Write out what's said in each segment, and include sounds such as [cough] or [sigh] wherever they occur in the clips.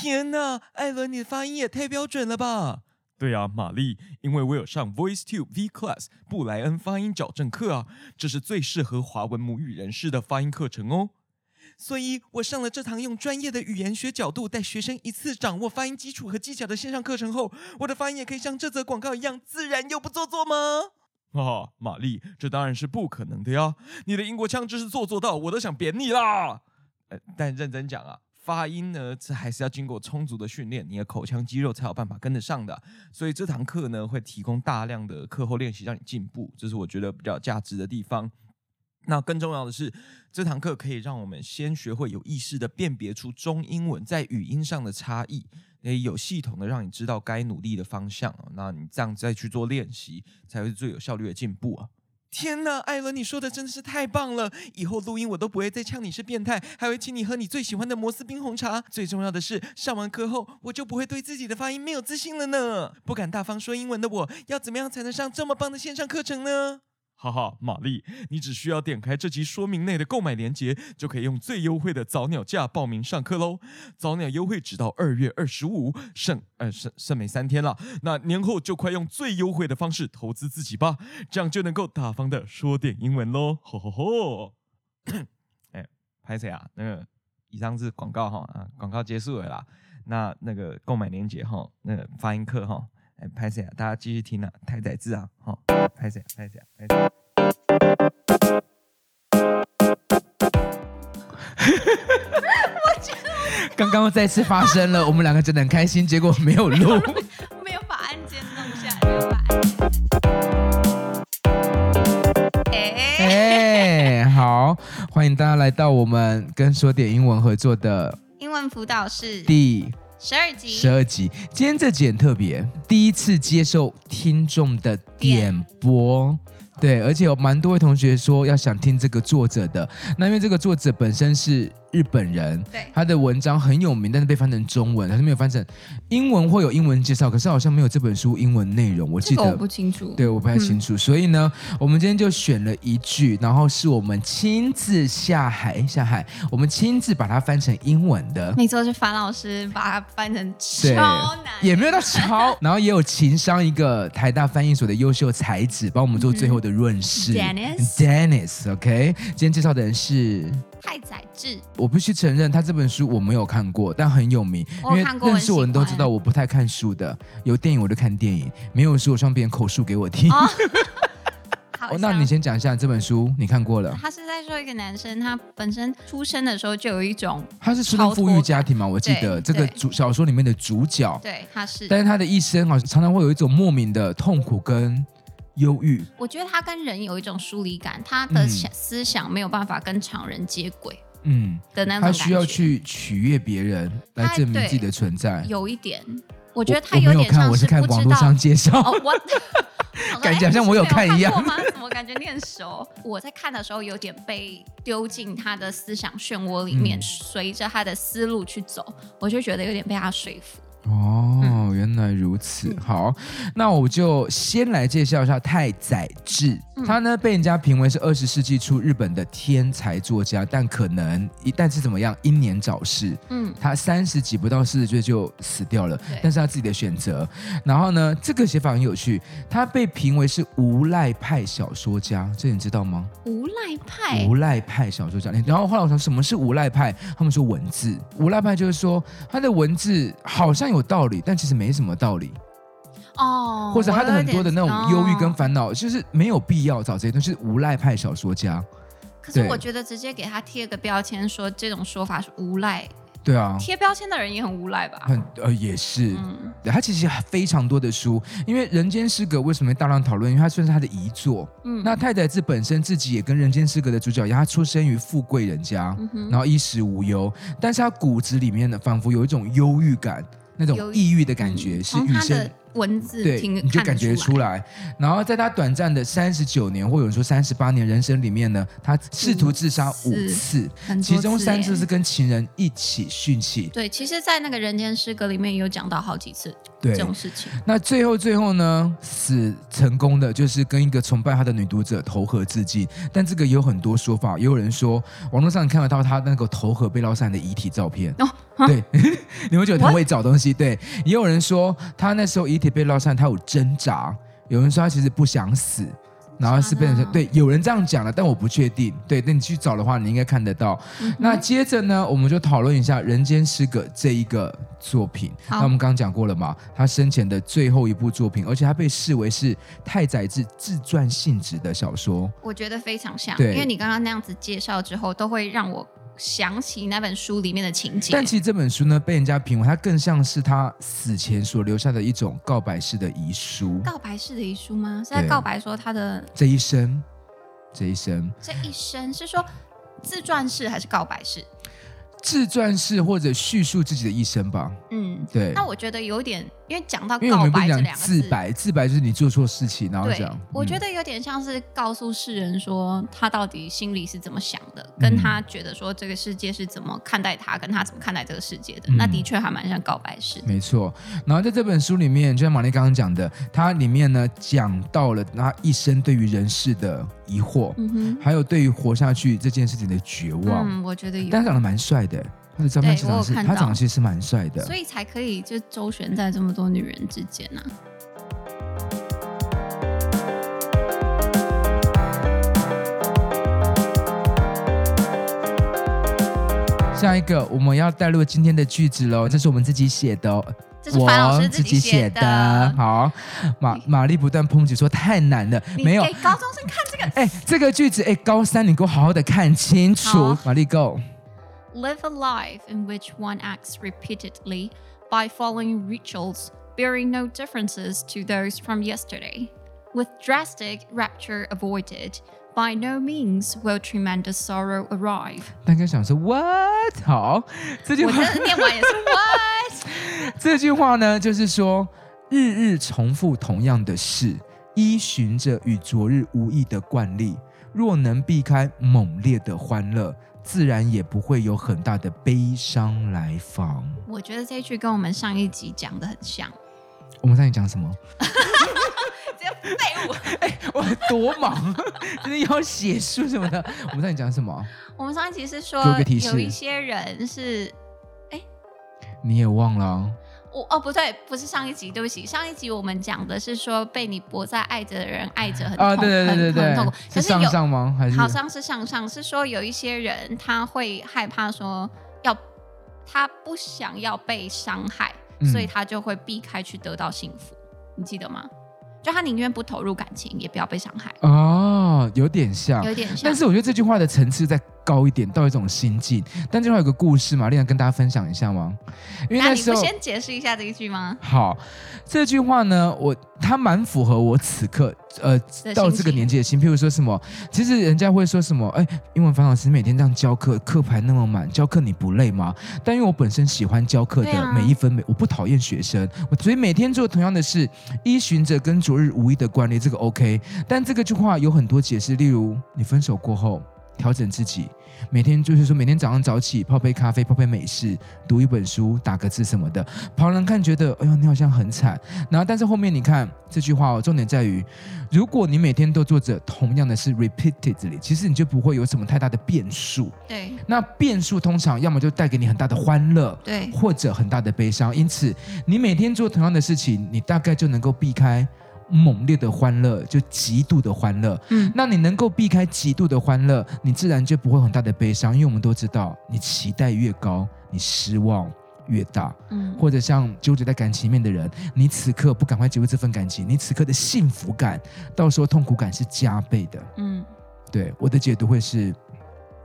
天哪，艾伦，你的发音也太标准了吧？对啊，玛丽，因为我有上 VoiceTube V Class 布莱恩发音矫正课啊，这是最适合华文母语人士的发音课程哦。所以我上了这堂用专业的语言学角度带学生一次掌握发音基础和技巧的线上课程后，我的发音也可以像这则广告一样自然又不做作吗？啊，玛丽，这当然是不可能的呀！你的英国腔真是做作到我都想扁你啦。呃，但认真讲啊。发音呢，这还是要经过充足的训练，你的口腔肌肉才有办法跟得上的。所以这堂课呢，会提供大量的课后练习，让你进步，这是我觉得比较有价值的地方。那更重要的是，这堂课可以让我们先学会有意识的辨别出中英文在语音上的差异，也有系统的让你知道该努力的方向。那你这样再去做练习，才会是最有效率的进步啊。天哪，艾伦，你说的真的是太棒了！以后录音我都不会再呛你是变态，还会请你喝你最喜欢的摩斯冰红茶。最重要的是，上完课后我就不会对自己的发音没有自信了呢。不敢大方说英文的我，要怎么样才能上这么棒的线上课程呢？哈哈，玛丽，你只需要点开这集说明内的购买链接，就可以用最优惠的早鸟价报名上课喽。早鸟优惠直到二月二十五，剩呃剩剩没三天了。那年后就快用最优惠的方式投资自己吧，这样就能够大方的说点英文喽。吼吼吼！[coughs] 哎，拍谁啊？那个以上是广告哈啊，广告结束了啦。那那个购买链接哈，那个发音课哈。哎，拍谁啊！大家继续听啊，太宰治啊，好，拍谢，拍谢，拍谢。[laughs] 我觉得刚刚再次发生了，我们两个真的很开心，结果没有录，[laughs] 没有把按键弄下来，没有把按键。哎，好，欢迎大家来到我们跟说点英文合作的英文辅导室第十二集，十二集。今天这集很特别，第一次接受听众的点播，对，而且有蛮多位同学说要想听这个作者的。那因为这个作者本身是。日本人，对他的文章很有名，但是被翻成中文，他是没有翻成英文，会有英文介绍，可是好像没有这本书英文内容。我记得我不清楚，对，我不太清楚。嗯、所以呢，我们今天就选了一句，然后是我们亲自下海下海，我们亲自把它翻成英文的。没错，是樊老师把它翻成超难，也没有到超，然后也有情商一个台大翻译所的优秀才子帮我们做最后的润饰。Dennis，Dennis，OK，今天介绍的人是。太宰治，我必须承认，他这本书我没有看过，但很有名。因为认识我的人都知道，我不太看书的。有电影我就看电影，没有书我让别人口述给我听。[laughs] 那你先讲一下这本书，你看过了？他是在说一个男生，他本身出生的时候就有一种，他是出生富裕家庭嘛？我记得这个主小说里面的主角，对，他是，但是他的一生好像常常会有一种莫名的痛苦跟。忧郁，我觉得他跟人有一种疏离感，他的思想没有办法跟常人接轨，嗯的那种，他需要去取悦别人来证明自己的存在。有一点，我觉得他有点像是不知道，我，我没有看，我是看网络上介绍，哦、我 [laughs] [laughs] 感觉好像我有看一样。吗？怎么感觉你很熟？我在看的时候有点被丢进他的思想漩涡里面，随、嗯、着他的思路去走，我就觉得有点被他说服。哦，嗯、原来如此。好，那我就先来介绍一下太宰治。嗯、他呢被人家评为是二十世纪初日本的天才作家，但可能一旦是怎么样英年早逝。嗯，他三十几不到四十岁就死掉了，但是他自己的选择。然后呢，这个写法很有趣，他被评为是无赖派小说家，这你知道吗？无赖派，无赖派小说家。然后后来我想什么是无赖派？他们说文字，无赖派就是说他的文字好像。有道理，但其实没什么道理哦。或者他的很多的那种忧郁跟烦恼，就是没有必要找这些东西。是无赖派小说家，可是我觉得直接给他贴个标签，说这种说法是无赖。对啊，贴标签的人也很无赖吧？很呃，也是。嗯，他其实非常多的书，因为《人间失格》为什么会大量讨论？因为他算是他的遗作。嗯，那太宰治本身自己也跟《人间失格》的主角一样，他出生于富贵人家，然后衣食无忧，但是他骨子里面呢，仿佛有一种忧郁感。那种抑郁的感觉，嗯、是与生文字对，听，你就感觉出来。然后在他短暂的三十九年，或有人说三十八年人生里面呢，他试图自杀五次，次其中三次是跟情人一起殉情。对，其实，在那个人间失格里面有讲到好几次对这种事情。那最后最后呢，死成功的就是跟一个崇拜他的女读者投河自尽。但这个有很多说法，也有人说网络上你看得到他那个投河被捞上来的遗体照片。哦，对，[laughs] 你会觉得他会找东西。对，也有人说他那时候遗体被捞上，他有挣扎。有人说他其实不想死。然后是变成对，有人这样讲了，但我不确定。对，那你去找的话，你应该看得到。嗯、那接着呢，我们就讨论一下《人间失格》这一个作品。那我们刚刚讲过了嘛，他生前的最后一部作品，而且他被视为是太宰治自传性质的小说。我觉得非常像，对，因为你刚刚那样子介绍之后，都会让我。想起那本书里面的情节，但其实这本书呢，被人家评为它更像是他死前所留下的一种告白式的遗书。告白式的遗书吗？是在告白说他的这一生，这一生，这一生是说自传式还是告白式？自传式或者叙述自己的一生吧。嗯，对。那我觉得有点，因为讲到告白这两个字，自白，自白就是你做错事情，然后讲。我觉得有点像是告诉世人说他到底心里是怎么想的，跟他觉得说这个世界是怎么看待他，跟他怎么看待这个世界的。嗯、那的确还蛮像告白式。没错。然后在这本书里面，就像玛丽刚刚讲的，它里面呢讲到了他一生对于人世的疑惑，嗯，还有对于活下去这件事情的绝望。嗯，我觉得有。但长得蛮帅的。他的照片其实是，他长得其实是蛮帅的，所以才可以就周旋在这么多女人之间呢、啊。下一个我们要带入今天的句子喽，这是我们自己写的，这是樊老师自己写的。的好，玛玛丽不断抨击说太难了，没有。给高中生看这个，哎，这个句子，哎，高三你给我好好的看清楚。玛丽，Go。Live a life in which one acts repeatedly by following rituals bearing no differences to those from yesterday. With drastic rapture avoided, by no means will tremendous sorrow arrive. 大家想说 What？好，这句话我念完也是 What？这句话呢，就是说日日重复同样的事，依循着与昨日无异的惯例，若能避开猛烈的欢乐。 [laughs] 自然也不会有很大的悲伤来访。我觉得这一句跟我们上一集讲的很像。我们上一集讲什么？[laughs] 这些废物！[laughs] 哎，我多忙，[laughs] 就是要写书什么的。我们上一集讲什么？我们上一集是说有有一些人是，哎，你也忘了。我哦不对，不是上一集，对不起，上一集我们讲的是说被你不再爱着的人爱着很痛，啊、对对对对对很痛苦。是上上吗？还是好像是上上，是说有一些人他会害怕说要他不想要被伤害，嗯、所以他就会避开去得到幸福，你记得吗？就他宁愿不投入感情，也不要被伤害。哦，有点像，有点像。但是我觉得这句话的层次在高一点，到一种心境。但这句话有个故事嘛，丽安跟大家分享一下吗？因为那时候，先解释一下这一句吗？好，这句话呢，我它蛮符合我此刻呃到这个年纪的心。譬如说什么，其实人家会说什么，哎，英文樊老师每天这样教课，课排那么满，教课你不累吗？但因为我本身喜欢教课的每一分每，我不讨厌学生，我所以每天做同样的事，依循着跟昨日无异的惯例，这个 OK。但这个句话有很多解释，例如你分手过后调整自己。每天就是说，每天早上早起泡杯咖啡，泡杯美式，读一本书，打个字什么的。旁人看觉得，哎呦，你好像很惨。然后，但是后面你看这句话哦，重点在于，如果你每天都做着同样的事，repeatedly，其实你就不会有什么太大的变数。对。那变数通常要么就带给你很大的欢乐，对，或者很大的悲伤。因此，你每天做同样的事情，你大概就能够避开。猛烈的欢乐，就极度的欢乐。嗯，那你能够避开极度的欢乐，你自然就不会很大的悲伤，因为我们都知道，你期待越高，你失望越大。嗯，或者像纠结在感情里面的人，你此刻不赶快结束这份感情，你此刻的幸福感，到时候痛苦感是加倍的。嗯，对，我的解读会是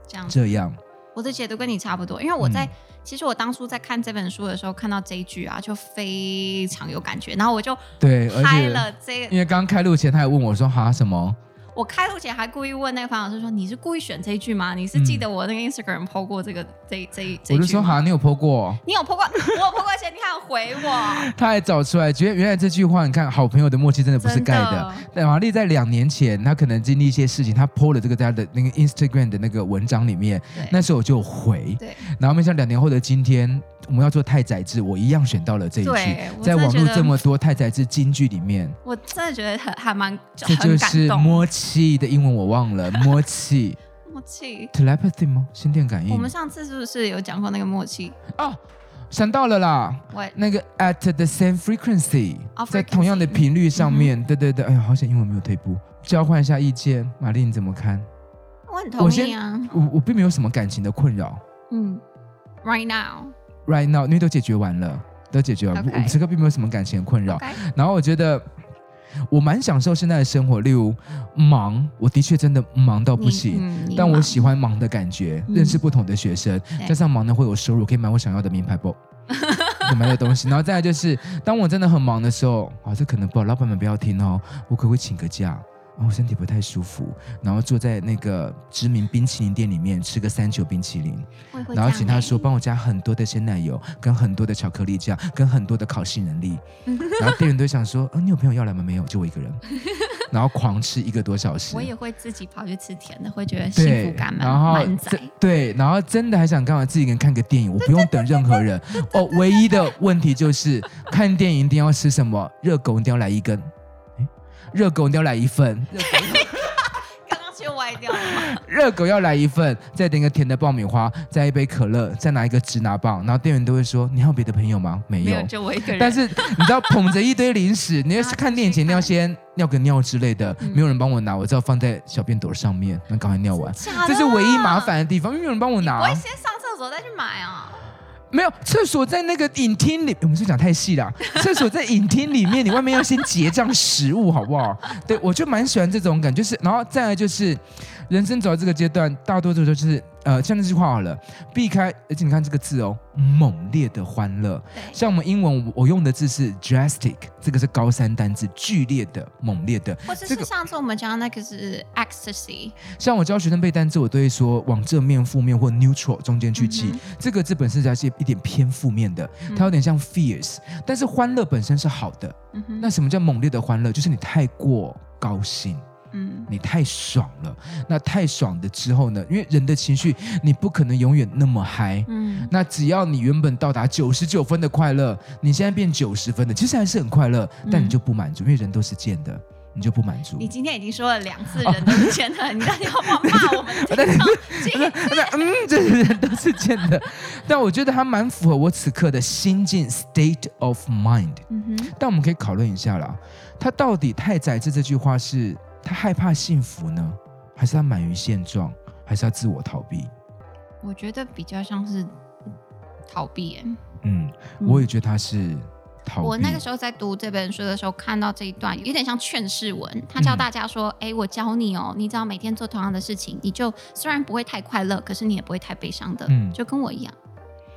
这样。这样，我的解读跟你差不多，因为我在。嗯其实我当初在看这本书的时候，看到这一句啊，就非常有感觉，然后我就对拍了这个。因为刚刚开录前，他还问我说：“哈什么？”我开录前还故意问那个方老师说：“你是故意选这一句吗？你是记得我那个 Instagram PO 过这个、嗯、这这这？”我就说：“好，你有 PO 过？你有 PO 过？我有 PO 过一些，你还回我。[laughs] ”他还找出来，觉得原来这句话，你看好朋友的默契真的不是盖的。但玛丽在两年前，她可能经历一些事情，他 PO 了这个在他的那个 Instagram 的那个文章里面，那时候我就回。对。然后没想到两年后的今天，我们要做太宰治，我一样选到了这一句，在网络这么多太宰治金句里面，我真的觉得很还蛮，这就是默契的英文我忘了，默契，[laughs] 默契，telepathy 吗？心电感应。我们上次是不是有讲过那个默契？哦，想到了啦，那个 at the same frequency，在同样的频率上面，对对对，哎呀，好险英文没有退步，交换一下意见，玛丽你怎么看？我很同意啊，我我并没有什么感情的困扰，嗯，right now。Right now，因为都解决完了，都解决完.我们此刻并没有什么感情困扰。然后我觉得我蛮享受现在的生活，例如忙，我的确真的忙到不行，嗯、但我喜欢忙的感觉，嗯、认识不同的学生，加上忙呢会有收入，可以买我想要的名牌包，[laughs] 买的东西。然后再来就是，当我真的很忙的时候，啊，这可能不好，老板们不要听哦，我可不可以请个假？我身体不太舒服，然后坐在那个知名冰淇淋店里面吃个三九冰淇淋，然后请他说帮我加很多的鲜奶油，跟很多的巧克力酱，跟很多的烤杏仁粒。然后店员都想说，嗯，你有朋友要来吗？没有，就我一个人。[laughs] 然后狂吃一个多小时。我也会自己跑去吃甜的，会觉得幸福感满满载。对，然后真的还想干嘛？自己一个人看个电影，我不用等任何人。哦，唯一的问题就是看电影一定要吃什么？热狗一定要来一根。热狗你要来一份，[laughs] 刚刚就歪掉了吗？[laughs] 热狗要来一份，再点个甜的爆米花，再一杯可乐，再拿一个直拿棒，然后店员都会说：“你还有别的朋友吗？”没有，没有就我一个人。但是你知道捧着一堆零食，[laughs] 你要是看电影前你要先尿个尿之类的，嗯、没有人帮我拿，我只好放在小便斗上面，那赶快尿完。这是唯一麻烦的地方，因为没有人帮我拿。我会先上厕所再去买啊。没有厕所在那个影厅里，我们是讲太细了。[laughs] 厕所在影厅里面，你外面要先结账食物，好不好？对，我就蛮喜欢这种感觉，就是，然后再来就是，人生走到这个阶段，大多数都是。呃，像那句话好了，避开，而且你看这个字哦，猛烈的欢乐。像我们英文，我用的字是 drastic，这个是高三单字，剧烈的、猛烈的。或者是上次我们讲的那个是 ecstasy。像我教学生背单词，我都会说往正面、负面或 neutral 中间去记。这个字本身才是一点偏负面的，它有点像 fierce，但是欢乐本身是好的。嗯、那什么叫猛烈的欢乐？就是你太过高兴。嗯，你太爽了。那太爽的之后呢？因为人的情绪，你不可能永远那么嗨。嗯，那只要你原本到达九十九分的快乐，你现在变九十分的，其实还是很快乐，但你就不满足，因为人都是贱的，你就不满足。你今天已经说了两次人都是贱的，哦、[laughs] 你到底要不要骂我们？[laughs] 嗯，[laughs] 这人都是贱的。但我觉得他蛮符合我此刻的心境 （state of mind）。嗯哼。但我们可以讨论一下啦，他到底太宰治这句话是？他害怕幸福呢，还是他满于现状，还是他自我逃避？我觉得比较像是逃避耶。嗯，我也觉得他是逃避。我那个时候在读这本书的时候，看到这一段有点像劝世文，他教大家说：“哎、嗯，我教你哦，你只要每天做同样的事情，你就虽然不会太快乐，可是你也不会太悲伤的，嗯，就跟我一样。”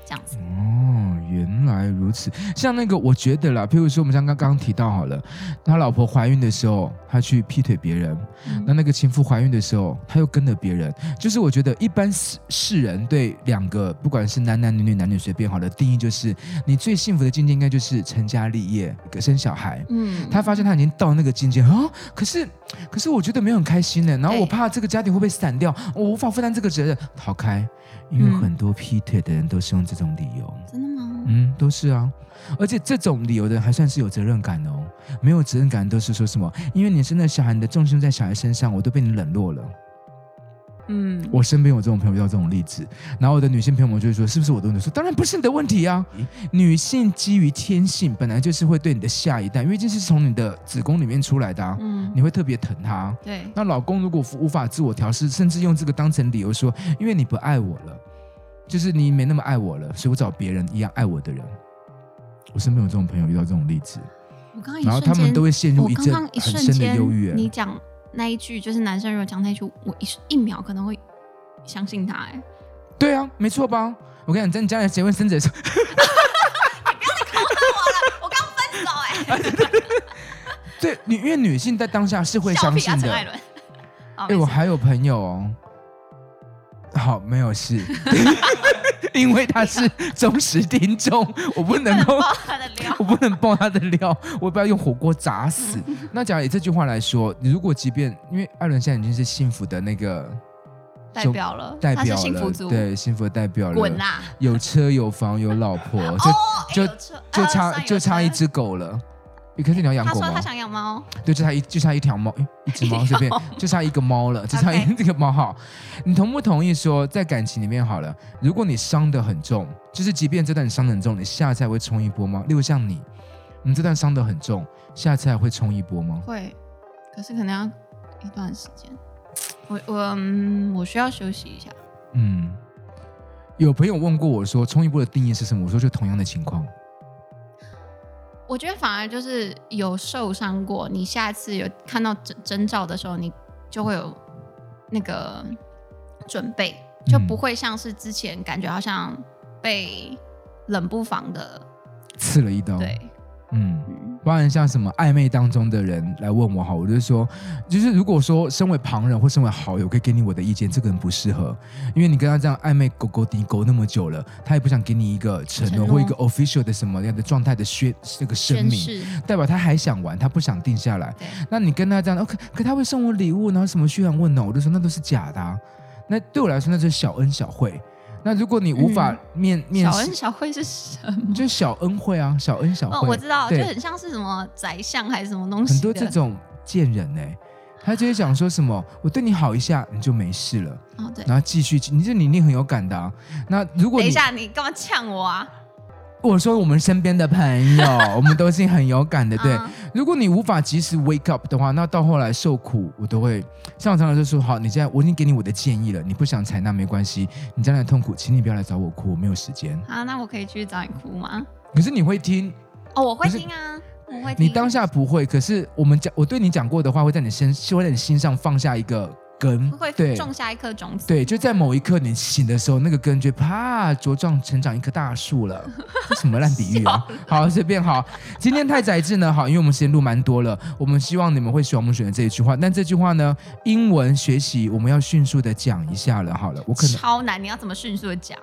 这样子哦，原来如此。像那个，我觉得啦，譬如说，我们像刚刚提到好了，他老婆怀孕的时候，他去劈腿别人；嗯、那那个情妇怀孕的时候，他又跟了别人。就是我觉得，一般世世人对两个，不管是男男女女、男女随便好了，定义就是，你最幸福的境界应该就是成家立业、生小孩。嗯，他发现他已经到那个境界啊，可是，可是我觉得没有很开心呢。然后我怕这个家庭会不会散掉，我无法负担这个责任，逃开。因为很多劈腿的人都是用这种理由，真的吗？嗯，都是啊，而且这种理由的人还算是有责任感哦。没有责任感都是说什么？因为你生了小孩，你的重心在小孩身上，我都被你冷落了。嗯，我身边有这种朋友，遇到这种例子，然后我的女性朋友们就会说：“是不是我的问题？”说：“当然不是你的问题啊！女性基于天性，本来就是会对你的下一代，因为这是从你的子宫里面出来的啊，嗯，你会特别疼她。对，那老公如果无法自我调试，甚至用这个当成理由说：‘因为你不爱我了，就是你没那么爱我了，所以我找别人一样爱我的人。’我身边有这种朋友遇到这种例子，我刚刚然后他们都会陷入一阵很深的忧郁。你讲。那一句就是男生如果讲那一句，我一一秒可能会相信他。哎，对啊，没错吧？我跟你讲，在 [laughs] 你将来结婚生子的时候，你不要再考考我了，我刚分手哎。对，女因为女性在当下是会相信的。哎、欸，我还有朋友哦。好，没有事，[laughs] 因为他是忠实听众，我不能够，我不能爆他的料，我不要用火锅砸死。[laughs] 那假如以这句话来说，你如果即便因为艾伦现在已经是幸福的那个代表了，代表了，对，幸福的代表了，滚啦，有车有房有老婆，就就就差就差一只狗了。可是你要养狗吗？他说他想养猫。对，就差一就差一条猫，一只猫这边就差一个猫了，就差一这个猫哈。你同不同意说，在感情里面好了，如果你伤得很重，就是即便这段伤得很重，你下次还会冲一波吗？例如像你，你这段伤得很重，下次还会冲一波吗？会，可是可能要一段时间。我我嗯，我需要休息一下。嗯，有朋友问过我说，冲一波的定义是什么？我说就同样的情况。我觉得反而就是有受伤过，你下次有看到征征兆的时候，你就会有那个准备，就不会像是之前感觉好像被冷不防的刺了一刀。对。嗯，不然像什么暧昧当中的人来问我，哈，我就说，就是如果说身为旁人或身为好友，可以给你我的意见，这个人不适合，因为你跟他这样暧昧勾勾滴勾那么久了，他也不想给你一个承诺或一个 official 的什么样的状态的宣这个声明，代表他还想玩，他不想定下来。那你跟他这样，OK，可他会送我礼物，然后什么嘘寒问暖，我就说那都是假的啊。那对我来说，那就是小恩小惠。那如果你无法面、嗯、面小恩小惠是什么？就是小恩惠啊，小恩小惠。哦，我知道，就很像是什么宰相还是什么东西。很多这种贱人呢、欸，他就会讲说什么，我对你好一下，你就没事了。哦，对。然后继续，你这你一定很有感的、啊。那如果等一下，你干嘛呛我啊？我说我们身边的朋友，我们都是很有感的。[laughs] 对，嗯、如果你无法及时 wake up 的话，那到后来受苦，我都会像我常常就说：好，你现在我已经给你我的建议了，你不想采纳没关系，你将来痛苦，请你不要来找我哭，我没有时间。好，那我可以去找你哭吗？可是你会听？哦，我会听啊，我会听。你当下不会，可是我们讲，我对你讲过的话，会在你身，会在你心上放下一个。根会种下一颗种子，对，就在某一刻你醒的时候，那个根就啪茁壮成长一棵大树了。[laughs] 这什么烂比喻啊？好，随便好。今天太宰治呢，好，因为我们时间录蛮多了，我们希望你们会喜欢我们选的这一句话。但这句话呢，英文学习我们要迅速的讲一下了。好了，我可能超难，你要怎么迅速的讲？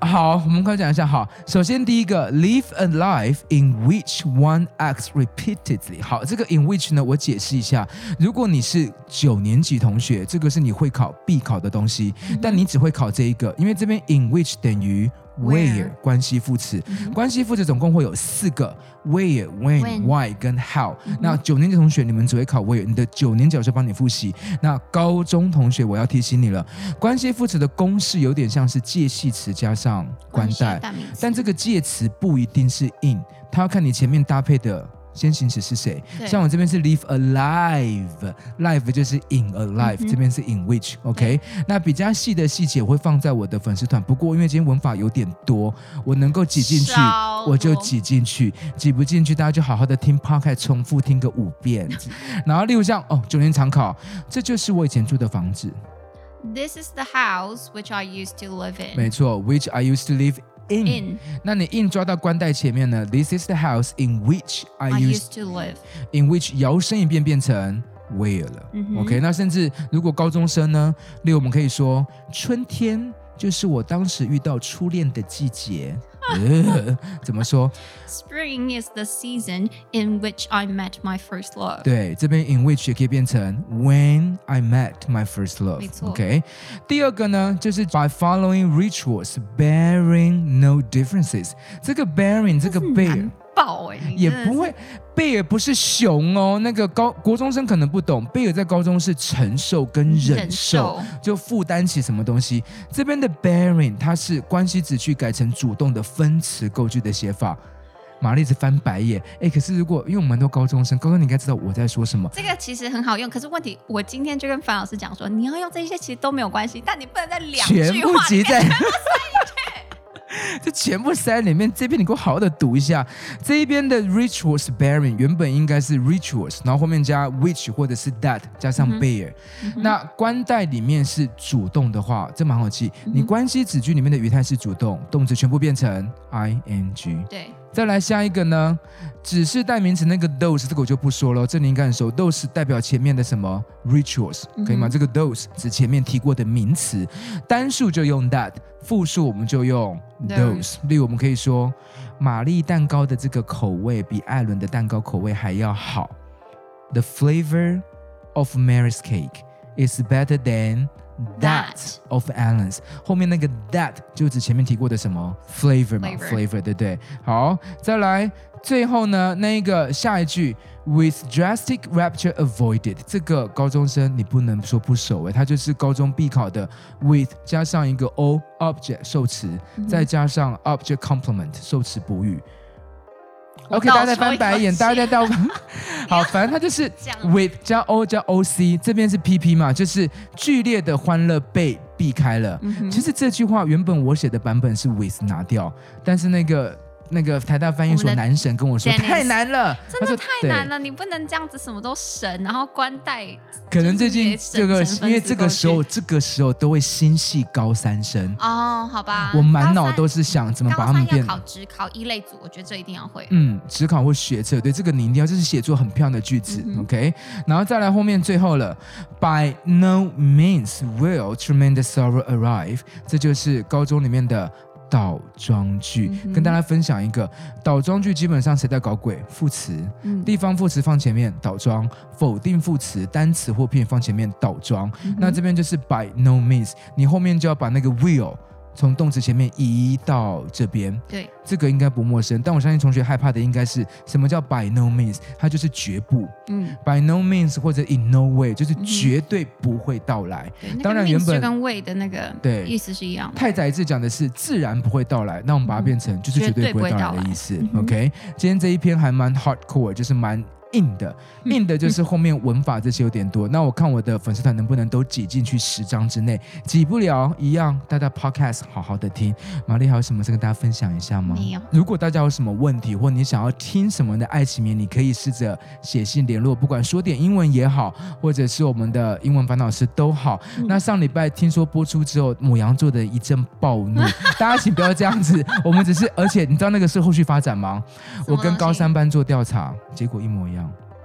好，我们快讲一下。好，首先第一个，live a life in which one acts repeatedly。好，这个 in which 呢，我解释一下。如果你是九年级同学，这个是你会考必考的东西，但你只会考这一个，因为这边 in which 等于。Where 关系副词，嗯、关系副词总共会有四个：where、when, when、why 跟 how。嗯、那九年级同学，你们只会考 where，你的九年级老师帮你复习。那高中同学，我要提醒你了，关系副词的公式有点像是介系词加上关代，但这个介词不一定是 in，它要看你前面搭配的。先行词是谁？像我这边是 live alive，live 就是 in alive，、嗯、这边是 in which，OK？、Okay? 那比较细的细节我会放在我的粉丝团。不过因为今天文法有点多，我能够挤进去我就挤进去，挤不进去大家就好好的听 podcast 重复听个五遍。[laughs] 然后例如像哦，九年常考，这就是我以前住的房子。This is the house which I used to live in。没错，which I used to live in。In，, 那你 in 抓到冠带前面呢？This is the house in which I used, I used to live. In which 摇身一变变成 where 了。Mm hmm. OK，那甚至如果高中生呢，例如我们可以说春天就是我当时遇到初恋的季节。[laughs] 呃，怎么说？Spring is the season in which I met my first love。对，这边 in which 也可以变成 when I met my first love。没错。OK，第二个呢，就是 by following rituals bearing no differences。这个 bearing 这个 bear。 也不会，贝尔不是熊哦。那个高国中生可能不懂，贝尔在高中是承受跟忍受，就负担起什么东西。这边的 bearing 它是关系子句改成主动的分词构句的写法。玛丽子翻白眼，哎，可是如果因为我们蛮多高中生，高中你应该知道我在说什么。这个其实很好用，可是问题我今天就跟樊老师讲说，你要用这些其实都没有关系，但你不能在两句话全部集在。[laughs] 这全部塞里面，这边你给我好好的读一下。这一边的 rich was bearing 原本应该是 rich was，然后后面加 which 或者是 that 加上 bear。那关代里面是主动的话，这蛮好记。嗯、你关系子句里面的语态是主动，动词全部变成 ing。对。再来下一个呢，指示代名词那个 those 这个我就不说了，这你应该很熟。those 代表前面的什么 rituals，可以吗？嗯、这个 those 指前面提过的名词，单数就用 that，复数我们就用 those。例如我们可以说，玛丽蛋糕的这个口味比艾伦的蛋糕口味还要好。The flavor of Mary's cake is better than That of Alan's 后面那个 that 就指前面提过的什么 flavor 嘛 flavor, 对不对？好，再来最后呢，那个下一句 with drastic rapture avoided 这个高中生你不能说不熟诶，它就是高中必考的 with 加上一个 o object 受词，嗯、再加上 object complement 受词补语。OK，大家在翻白眼，大家在倒。[laughs] 好，反正他就是 with 加 o 加 oc，这边是 pp 嘛，就是剧烈的欢乐被避开了。嗯、其实这句话原本我写的版本是 with 拿掉，但是那个。那个台大翻译所男神跟我说太难了，真的太难了，你不能这样子什么都神，然后关带。可能最近这个，因为这个时候这个时候都会心系高三生哦，好吧。我满脑都是想怎么把他们变。考职考一类组，我觉得这一定要会。嗯，职考或学测，对这个你一定要，就是写作很漂亮的句子，OK。然后再来后面最后了，By no means will tremendous sorrow arrive，这就是高中里面的。倒装句，嗯、跟大家分享一个倒装句，基本上谁在搞鬼？副词，嗯、地方副词放前面倒装，否定副词单词或片放前面倒装。嗯、那这边就是 by no means，你后面就要把那个 will。从动词前面移到这边，对，这个应该不陌生。但我相信同学害怕的应该是什么叫 by no means，它就是绝不，嗯，by no means 或者 in no way，就是绝对不会到来。嗯、当然原本跟 way 的那个对意思是一样的。太宰治讲的是自然不会到来，那我们把它变成就是绝对不会到来的意思。OK，今天这一篇还蛮 hardcore，就是蛮。硬的，硬的就是后面文法这些有点多。嗯、那我看我的粉丝团能不能都挤进去十张之内，挤不了一样，大家 podcast 好好的听。玛丽还有什么事跟大家分享一下吗？没有。如果大家有什么问题，或你想要听什么的爱情名，你可以试着写信联络，不管说点英文也好，或者是我们的英文烦恼师都好。嗯、那上礼拜听说播出之后，母羊座的一阵暴怒，[laughs] 大家请不要这样子。我们只是，而且你知道那个是后续发展吗？我跟高三班做调查，结果一模一样。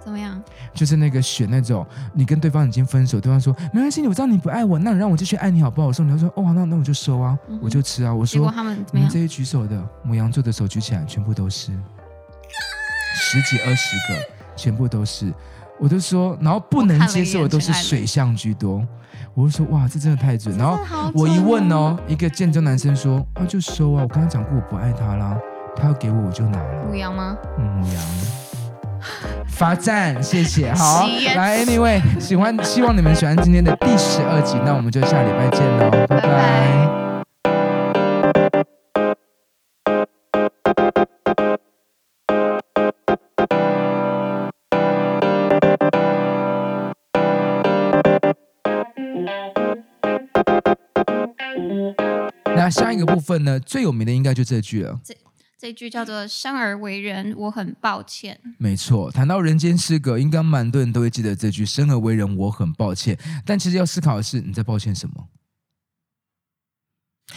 怎么样？就是那个选那种，你跟对方已经分手，对方说没关系，我知道你不爱我，那你让我继续爱你好不好？我说你要说哦，那那我就收啊，嗯、我就吃啊。我说他们你们这些举手的母羊座的手举起来，全部都是十几二十个，全部都是。我就说，然后不能接受的都是水象居多。我就说哇，这真的太准。然后我一问哦，一个建中男生说啊，就收啊，我刚刚讲过我不爱他啦，他要给我我就拿了。母羊吗？嗯，母羊。罚站，谢谢。好，来，Anyway，喜欢，希望你们喜欢今天的第十二集，那我们就下礼拜见喽，拜拜。那下一个部分呢，最有名的应该就这句了。这句叫做“生而为人，我很抱歉”。没错，谈到人间失格，应该蛮多人都会记得这句“生而为人，我很抱歉”。但其实要思考的是，你在抱歉什么？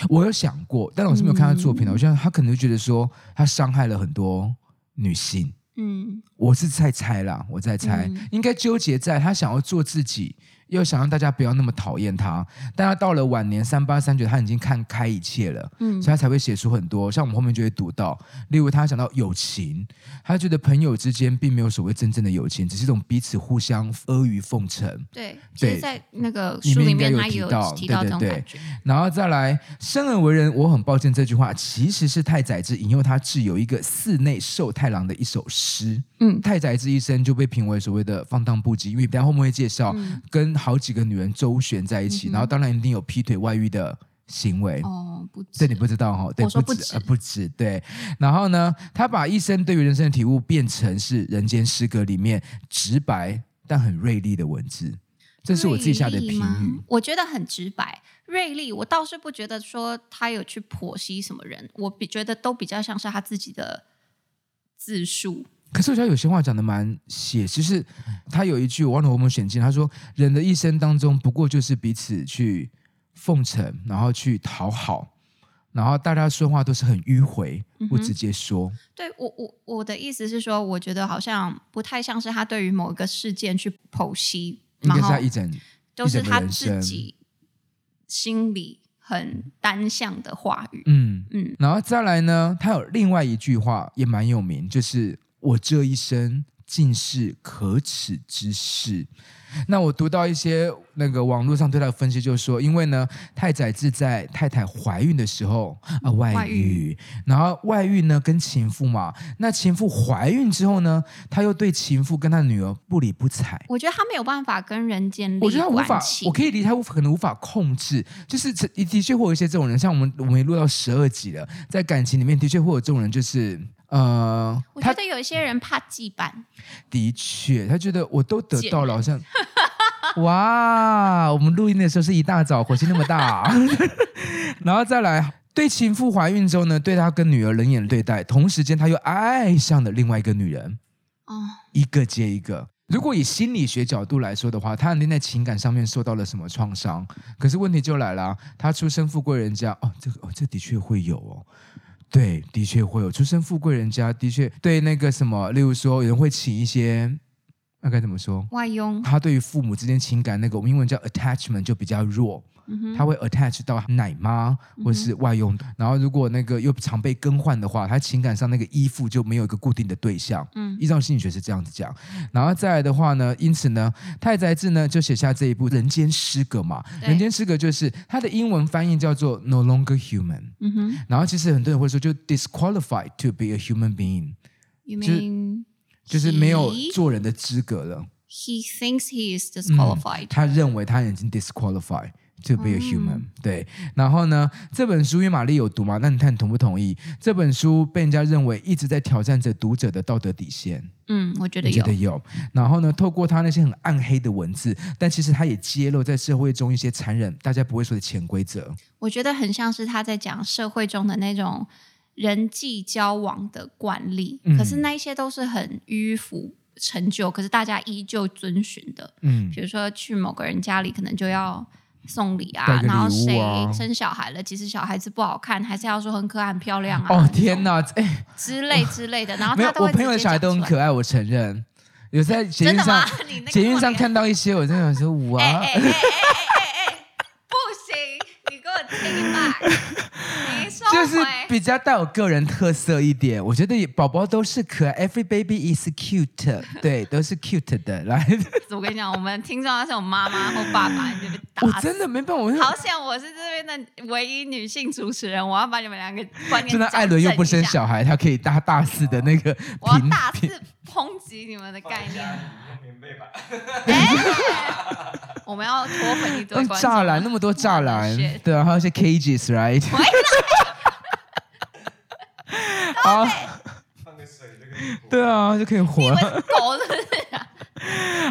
我有想过，但我是没有看他作品的。嗯、我觉得他可能会觉得说，他伤害了很多女性。嗯，我是在猜啦，我在猜，嗯、应该纠结在他想要做自己。又想让大家不要那么讨厌他，但他到了晚年三八三九，他已经看开一切了，嗯，所以他才会写出很多。像我们后面就会读到，例如他讲到友情，他觉得朋友之间并没有所谓真正的友情，只是一种彼此互相阿谀奉承。对，对，在那个书里面他有提到，对对对。然后再来，生而为人，我很抱歉这句话，其实是太宰治引用他挚友一个寺内寿太郎的一首诗。嗯，太宰治一生就被评为所谓的放荡不羁，因为等下后面会介绍跟。好几个女人周旋在一起，嗯、然后当然一定有劈腿外遇的行为哦，不止，这你不知道哈？对，不止，不止，不止，对。然后呢，他把一生对于人生的体悟变成是《人间失格》里面直白但很锐利的文字，这是我自己下的评语。我觉得很直白、锐利，我倒是不觉得说他有去剖析什么人，我比觉得都比较像是他自己的自述。可是我觉得有些话讲的蛮写，其实他有一句我忘了我们选进，他说人的一生当中不过就是彼此去奉承，然后去讨好，然后大家说话都是很迂回，不直接说。嗯、对我我我的意思是说，我觉得好像不太像是他对于某一个事件去剖析，应该是他一整都是他自己心里很单向的话语。嗯嗯，然后再来呢，他有另外一句话也蛮有名，就是我这一生尽是可耻之事。那我读到一些那个网络上对他的分析，就是说，因为呢，太宰治在太太怀孕的时候啊外遇，外遇，然后外遇呢跟情妇嘛，那情妇怀孕之后呢，他又对情妇跟他女儿不理不睬。我觉得他没有办法跟人建立，我觉得他无法，我可以理解他可能无法控制，就是的确会有一些这种人，像我们我们也录到十二集了，在感情里面的确会有这种人，就是。呃，我觉得有一些人怕羁绊。的确，他觉得我都得到了，好像 [laughs] 哇，我们录音的时候是一大早，火星那么大，啊，[laughs] 然后再来对情妇怀孕之后呢，对他跟女儿冷眼对待，同时间他又爱上了另外一个女人，哦，一个接一个。如果以心理学角度来说的话，他肯定在情感上面受到了什么创伤？可是问题就来了，他出身富贵人家，哦，这个哦，这的确会有哦。对，的确会有出身富贵人家，的确对那个什么，例如说有人会请一些，那该怎么说？外佣。他对于父母之间情感那个，我们英文叫 attachment 就比较弱。他会 attach 到奶妈或是外佣，嗯、然后如果那个又常被更换的话，他情感上那个依附就没有一个固定的对象。嗯，依照心理学是这样子讲。然后再来的话呢，因此呢，太宰治呢就写下这一部《人间失格》嘛，《人间失格》就是他的英文翻译叫做 No longer human。嗯哼。然后其实很多人会说，就 disqualified to be a human being。You mean 就是没有做人的资格了。He thinks he is disqualified、嗯。他认为他已经 disqualified。To be a human，、嗯、对。然后呢，这本书因为玛丽有读嘛，那你看你同不同意？这本书被人家认为一直在挑战着读者的道德底线。嗯，我觉得有。觉得有。然后呢，透过他那些很暗黑的文字，但其实他也揭露在社会中一些残忍、大家不会说的潜规则。我觉得很像是他在讲社会中的那种人际交往的惯例，嗯、可是那一些都是很迂腐陈旧，可是大家依旧遵循的。嗯，比如说去某个人家里，可能就要。送礼啊，啊然后谁生小孩了？其实小孩子不好看，还是要说很可爱、很漂亮啊？哦天哪，哎，之类之类的。然后他都我朋友的小孩都很可爱，我承认。有在捷运上，捷运上 [laughs] 看到一些，我真的说哇。哎哎哎哎哎！不行，你给我就是比较带有个人特色一点，我觉得宝宝都是可爱，Every baby is cute，对，都是 cute 的。来，[laughs] 我跟你讲，我们听众要是有妈妈或爸爸，你就被打。我真的没办法，我好想我是这边的唯一女性主持人，我要把你们两个观念。真的，艾伦又不生小孩，他可以大大四的那个，我要大肆抨击你们的概念。我们要脱粉一堆栅栏，那么多栅栏，对啊，还有一些 cages，right？[laughs] 好，[laughs] 放个水就可以，对啊，就可以活了。狗是不是啊？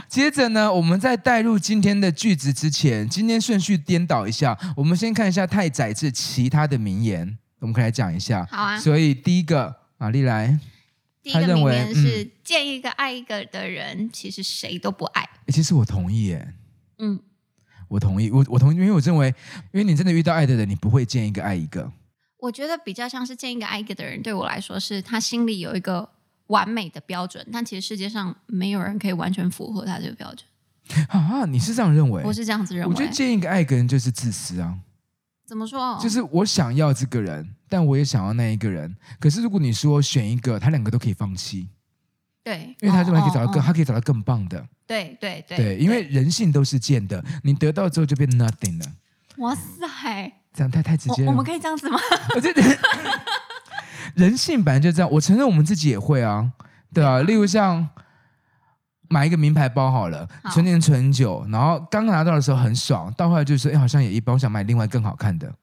接着呢，我们在带入今天的句子之前，今天顺序颠倒一下，我们先看一下太宰治其他的名言，我们可以来讲一下。好啊。所以第一个，玛丽来，第一个名言是：见一个爱一个的人，其实谁都不爱。其实我同意耶。嗯，我同意，我我同意，因为我认为，因为你真的遇到爱的人，你不会见一个爱一个。我觉得比较像是见一个爱一个的人，对我来说是他心里有一个完美的标准，但其实世界上没有人可以完全符合他这个标准。啊，你是这样认为？我是这样子认为。我觉得见一个爱一个人就是自私啊。怎么说？就是我想要这个人，但我也想要那一个人。可是如果你说选一个，他两个都可以放弃。对，因为他认为可以找到更，他可以找到更棒的。对对对。对，因为人性都是贱的，你得到之后就变 nothing 了。哇塞！这样太太直接了。我，我们可以这样子吗？我觉得人性本来就这样。我承认我们自己也会啊，对啊。例如像买一个名牌包好了，好存钱存很久，然后刚拿到的时候很爽，到后来就说：“哎，好像也一般，我想买另外更好看的。”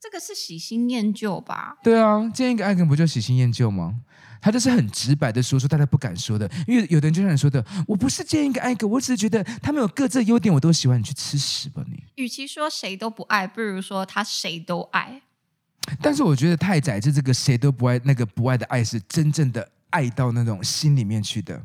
这个是喜新厌旧吧？对啊，见一个爱人不就喜新厌旧吗？他就是很直白的说出大家不敢说的，因为有的人就像你说的，我不是见一个爱一个，我只是觉得他们有各自的优点，我都喜欢。你去吃屎吧你！与其说谁都不爱，不如说他谁都爱。但是我觉得太宰治这个谁都不爱，那个不爱的爱是真正的爱到那种心里面去的。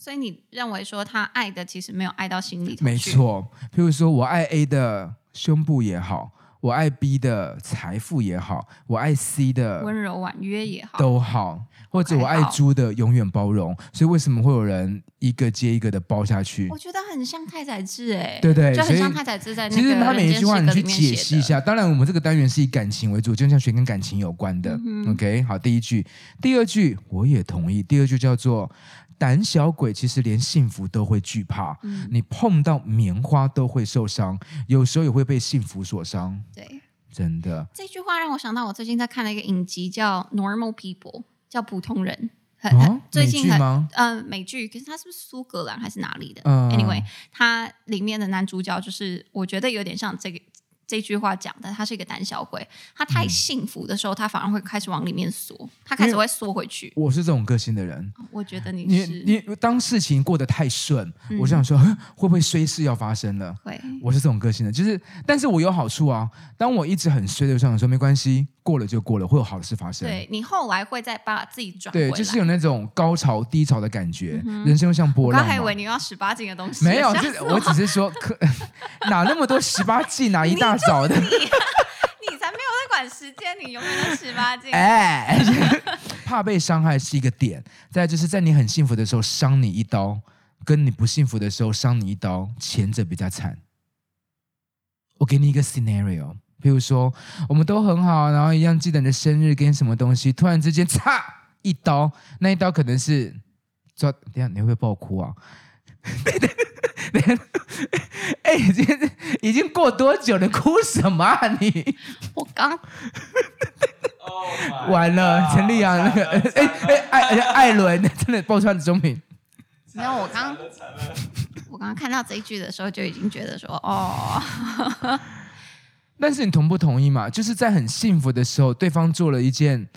所以你认为说他爱的其实没有爱到心里？没错，譬如说我爱 A 的胸部也好。我爱 B 的财富也好，我爱 C 的温柔婉约也好，都好，或者我爱猪的永远包容。所以为什么会有人一个接一个的包下去？我觉得很像太宰治哎，对对，就很像太宰治在那个。其实他每一句话你去解析一下。当然，我们这个单元是以感情为主，就像学跟感情有关的。嗯、OK，好，第一句，第二句我也同意。第二句叫做。胆小鬼其实连幸福都会惧怕，嗯、你碰到棉花都会受伤，有时候也会被幸福所伤。对，真的。这句话让我想到，我最近在看了一个影集，叫《Normal People》，叫普通人。很最近很嗯、呃、美剧，可是它是不是苏格兰还是哪里的、嗯、？Anyway，它里面的男主角就是我觉得有点像这个。这句话讲的，他是一个胆小鬼。他太幸福的时候，嗯、他反而会开始往里面缩，他开始会缩回去。我是这种个性的人，我觉得你是你你当事情过得太顺，嗯、我就想说 [laughs] 会不会衰事要发生了？会，我是这种个性的，就是，但是我有好处啊。当我一直很衰的时候，想说没关系。过了就过了，会有好的事发生。对，你后来会再把自己转对，就是有那种高潮低潮的感觉，嗯、人生又像波浪。我还以为你要十八禁的东西，没有，我只是说，可 [laughs] 哪那么多十八禁，哪一大早的？[laughs] 你，[laughs] 你才没有在管时间，你永远都十八禁。哎，[laughs] 怕被伤害是一个点，再就是在你很幸福的时候伤你一刀，跟你不幸福的时候伤你一刀，前者比较惨。我给你一个 scenario。比如说，我们都很好，然后一样记得你的生日跟什么东西，突然之间，嚓一刀，那一刀可能是抓，等下你会不会爆哭啊？[laughs] 哎，已经已经过多久了？哭什么啊你？我刚，[laughs] 完了，陈立阳那个，哎哎艾艾伦真的爆出来的中品。没有，我刚，我刚刚看到这一句的时候就已经觉得说，哦。[laughs] 但是你同不同意嘛？就是在很幸福的时候，对方做了一件，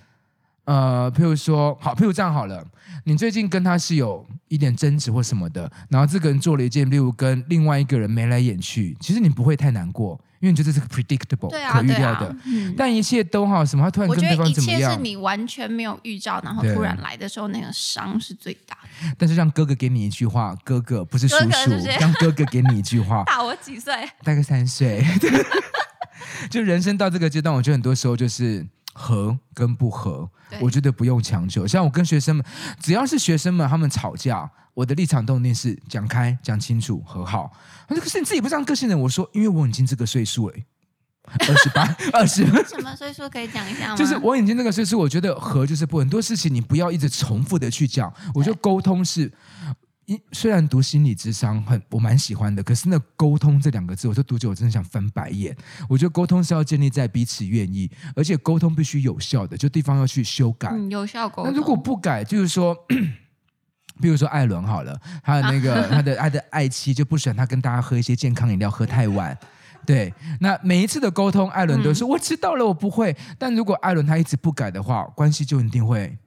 呃，譬如说，好，譬如这样好了，你最近跟他是有一点争执或什么的，然后这个人做了一件，例如跟另外一个人眉来眼去，其实你不会太难过，因为你觉得这是 [laughs] predictable、啊、可预料的。啊嗯、但一切都好，什么？他突然跟对方怎么样？我觉得一切是你完全没有预兆，然后突然来的时候，那个伤是最大的。但是让哥哥给你一句话，哥哥不是叔叔，哥哥让哥哥给你一句话，[laughs] 大我几岁？大概三岁。[laughs] 就人生到这个阶段，我觉得很多时候就是合跟不合，我觉得不用强求。像我跟学生们，只要是学生们他们吵架，我的立场都一定是讲开、讲清楚、和好。可是你自己不是这样个性的，我说，因为我已经这个岁数了，二十八、[laughs] 二十。什么岁数可以讲一下吗？就是我已经那个岁数，我觉得和就是不，很多事情你不要一直重复的去讲。我觉得沟通是。虽然读心理智商很，我蛮喜欢的，可是那沟通这两个字，我说读久我真的想翻白眼。我觉得沟通是要建立在彼此愿意，而且沟通必须有效的，就地方要去修改。嗯，有效沟通。那如果不改，就是说，[coughs] 比如说艾伦好了，他的那个、啊、[laughs] 他的他的爱妻就不喜欢他跟大家喝一些健康饮料，喝太晚。对，那每一次的沟通，艾伦都说、嗯、我知道了，我不会。但如果艾伦他一直不改的话，关系就一定会。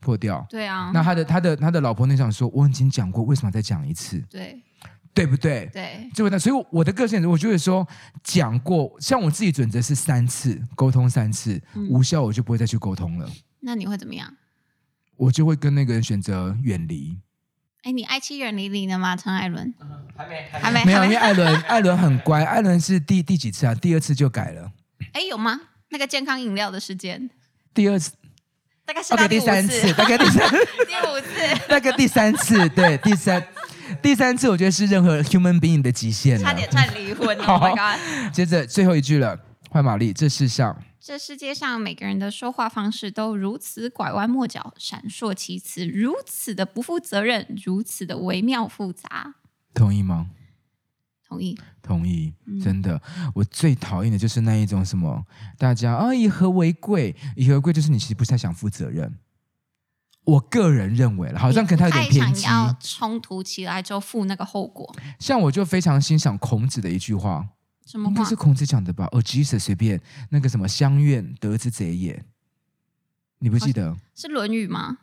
破掉，对啊，那他的他的他的老婆那想说，我已经讲过，为什么再讲一次？对，对不对？对，就那，所以我的个性，我就会说，讲过，像我自己准则是三次沟通，三次、嗯、无效，我就不会再去沟通了。那你会怎么样？我就会跟那个人选择远离。哎，你爱妻远离你了吗？陈艾伦？还没，还没，没有，因为艾伦艾伦很乖，艾伦是第第几次啊？第二次就改了。哎，有吗？那个健康饮料的时间？第二次。大概是第三次，大概第三，[laughs] 第五次，大概第三次，对，第三，第三次，我觉得是任何 human being 的极限了，差点差点离婚。好，接着最后一句了，换玛丽，这世上，这世界上每个人的说话方式都如此拐弯抹角、闪烁其词，如此的不负责任，如此的微妙复杂。同意吗？同意，同意，真的，嗯、我最讨厌的就是那一种什么，大家啊以和为贵，以和为贵就是你其实不太想负责任。我个人认为了，好像可能他有点偏激。想要冲突起来就负那个后果。像我就非常欣赏孔子的一句话，什么话？应该是孔子讲的吧？哦，Jesus，随便那个什么，相愿得之贼也。你不记得？哦、是《论语》吗？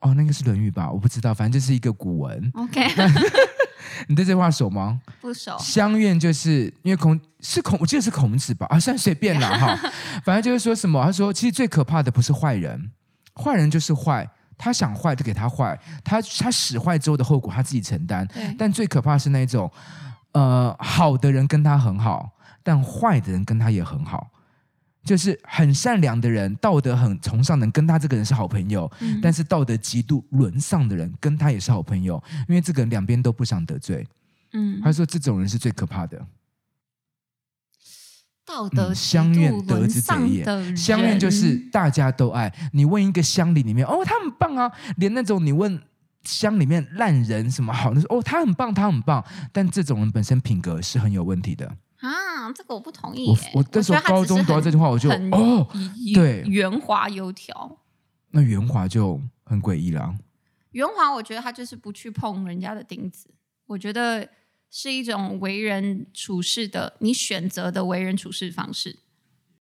哦，那个是《论语》吧？我不知道，反正就是一个古文。OK。[laughs] 你对这句话熟吗？不熟。乡愿就是因为孔是孔，我记得是孔子吧？啊，算随便了 [laughs] 哈。反正就是说什么，他说其实最可怕的不是坏人，坏人就是坏，他想坏就给他坏，他他使坏之后的后果他自己承担。但最可怕是那种，呃，好的人跟他很好，但坏的人跟他也很好。就是很善良的人，道德很崇尚的人，跟他这个人是好朋友。嗯、但是道德极度沦丧的人，跟他也是好朋友，因为这个人两边都不想得罪。嗯，他说这种人是最可怕的。道德相愿得之者也，相愿就是大家都爱。你问一个乡里里面，哦，他很棒啊，连那种你问乡里面烂人什么好，那说哦，他很棒，他很棒。但这种人本身品格是很有问题的。啊，这个我不同意。我我那时候高中读到这句话，我就哦，对，圆滑油条。那圆滑就很诡异了。圆滑，我觉得他就是不去碰人家的钉子。我觉得是一种为人处事的，你选择的为人处事方式。